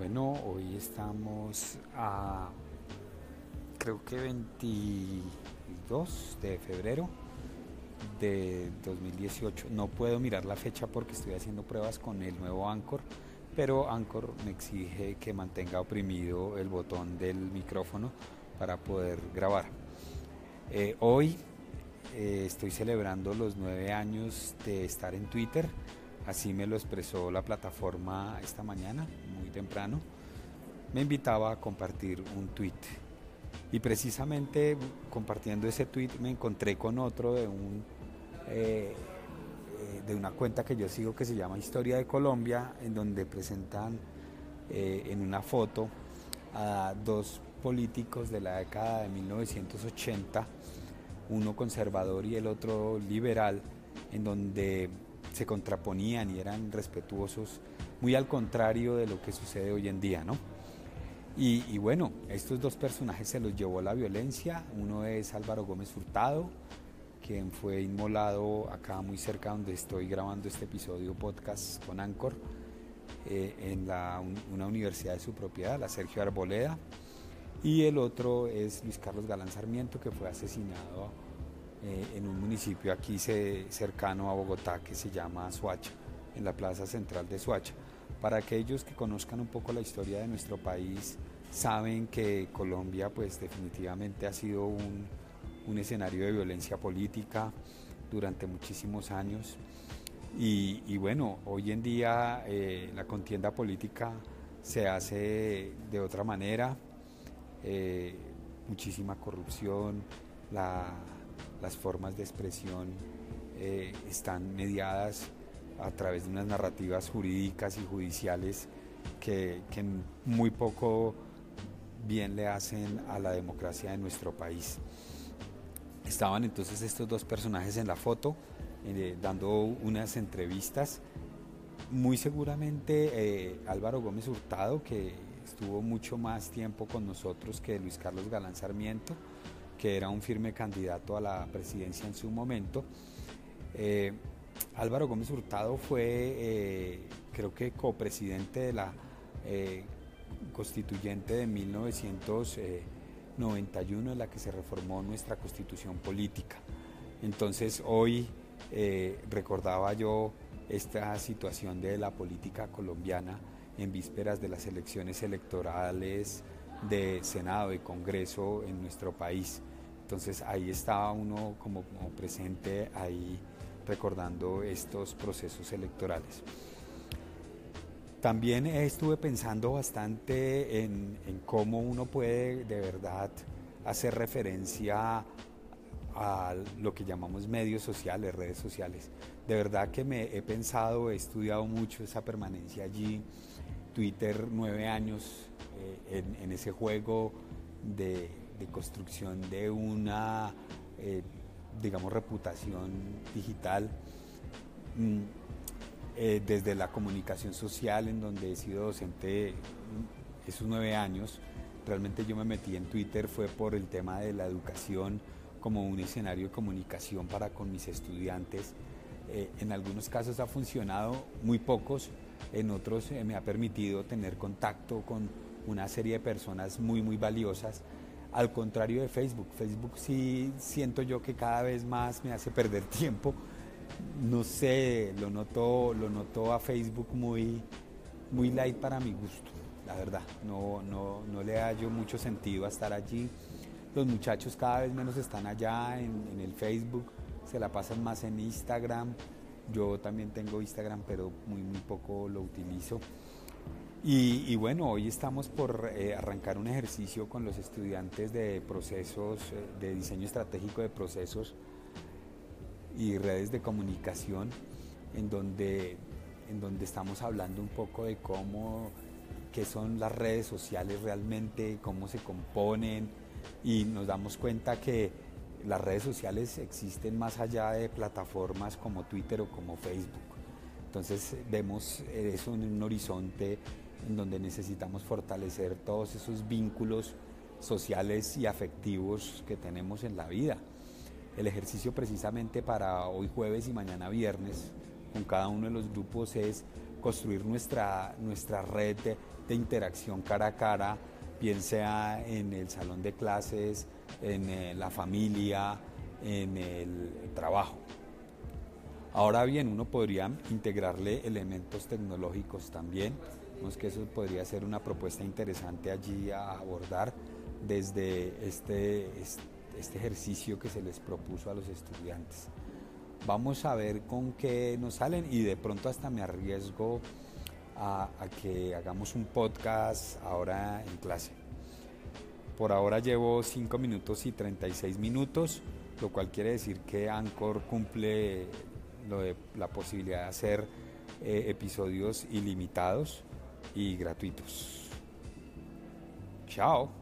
Bueno, hoy estamos a creo que 22 de febrero de 2018. No puedo mirar la fecha porque estoy haciendo pruebas con el nuevo Anchor, pero Anchor me exige que mantenga oprimido el botón del micrófono para poder grabar. Eh, hoy eh, estoy celebrando los nueve años de estar en Twitter, así me lo expresó la plataforma esta mañana, temprano. Me invitaba a compartir un tweet y precisamente compartiendo ese tweet me encontré con otro de un eh, eh, de una cuenta que yo sigo que se llama Historia de Colombia, en donde presentan eh, en una foto a dos políticos de la década de 1980, uno conservador y el otro liberal, en donde se contraponían y eran respetuosos, muy al contrario de lo que sucede hoy en día, ¿no? Y, bueno, estos dos personajes se los llevó la violencia. Uno es Álvaro Gómez Hurtado, quien fue inmolado acá muy cerca donde estoy grabando este episodio podcast con Ancor, eh, en una universidad de su propiedad, la Sergio Arboleda. Y el otro es Luis Carlos Galán Sarmiento, que fue asesinado eh, en un municipio aquí cercano a Bogotá que se llama Suacha, en la plaza central de Suacha. Para aquellos que conozcan un poco la historia de nuestro país, saben que Colombia pues definitivamente ha sido un, escenario de violencia política durante muchísimos años. Y, bueno, hoy en día eh, la contienda política se hace de otra manera, eh, muchísima corrupción, las formas de expresión eh, están mediadas a través de unas narrativas jurídicas y judiciales que, muy poco bien le hacen a la democracia de nuestro país. Estaban entonces estos dos personajes en la foto eh, dando unas entrevistas. Muy seguramente eh, Álvaro Gómez Hurtado, que estuvo mucho más tiempo con nosotros que Luis Carlos Galán Sarmiento, que era un firme candidato a la presidencia en su momento. Eh, Álvaro Gómez Hurtado fue, eh, creo que, copresidente de la eh, constituyente de 1991, en la que se reformó nuestra constitución política. Entonces, hoy recordaba yo esta situación de la política colombiana en vísperas de las elecciones electorales de Senado y Congreso en nuestro país. Entonces ahí estaba uno como, presente ahí recordando estos procesos electorales. También estuve pensando bastante en, cómo uno puede de verdad hacer referencia a lo que llamamos medios sociales, redes sociales. De verdad que me he pensado, he estudiado mucho esa permanencia allí, Twitter nueve años eh, en, ese juego de, construcción de una eh, digamos, reputación digital, mm, eh, desde la comunicación social, en donde he sido docente esos nueve años, realmente yo me metí en Twitter fue por el tema de la educación como un escenario de comunicación para con mis estudiantes. Eh, en algunos casos ha funcionado, muy pocos, en otros me ha permitido tener contacto con una serie de personas muy, muy valiosas al contrario de Facebook. Facebook sí siento yo que cada vez más me hace perder tiempo. No sé, lo noto, lo noto a Facebook muy, muy light para mi gusto, la verdad. No, no, no le hallo mucho sentido a estar allí. Los muchachos cada vez menos están allá en, en el Facebook, se la pasan más en Instagram. Yo también tengo Instagram, pero muy, muy poco lo utilizo. Y, bueno, hoy estamos por eh, arrancar un ejercicio con los estudiantes de procesos, eh, de diseño estratégico de procesos y redes de comunicación, en donde, en donde estamos hablando un poco de cómo, qué son las redes sociales realmente, cómo se componen, y nos damos cuenta que las redes sociales existen más allá de plataformas como Twitter o como Facebook. Entonces vemos eso en un horizonte en donde necesitamos fortalecer todos esos vínculos sociales y afectivos que tenemos en la vida. El ejercicio precisamente para hoy jueves y mañana viernes con cada uno de los grupos es construir nuestra, nuestra red de, de interacción cara a cara, bien sea en el salón de clases, en eh, la familia, en el trabajo. Ahora bien, uno podría integrarle elementos tecnológicos también, Que eso podría ser una propuesta interesante allí a abordar desde este, este ejercicio que se les propuso a los estudiantes. Vamos a ver con qué nos salen y de pronto hasta me arriesgo a, que hagamos un podcast ahora en clase. Por ahora llevo 5 minutos y 36 minutos, lo cual quiere decir que Anchor cumple la posibilidad de hacer eh, episodios ilimitados y gratuitos. Chao.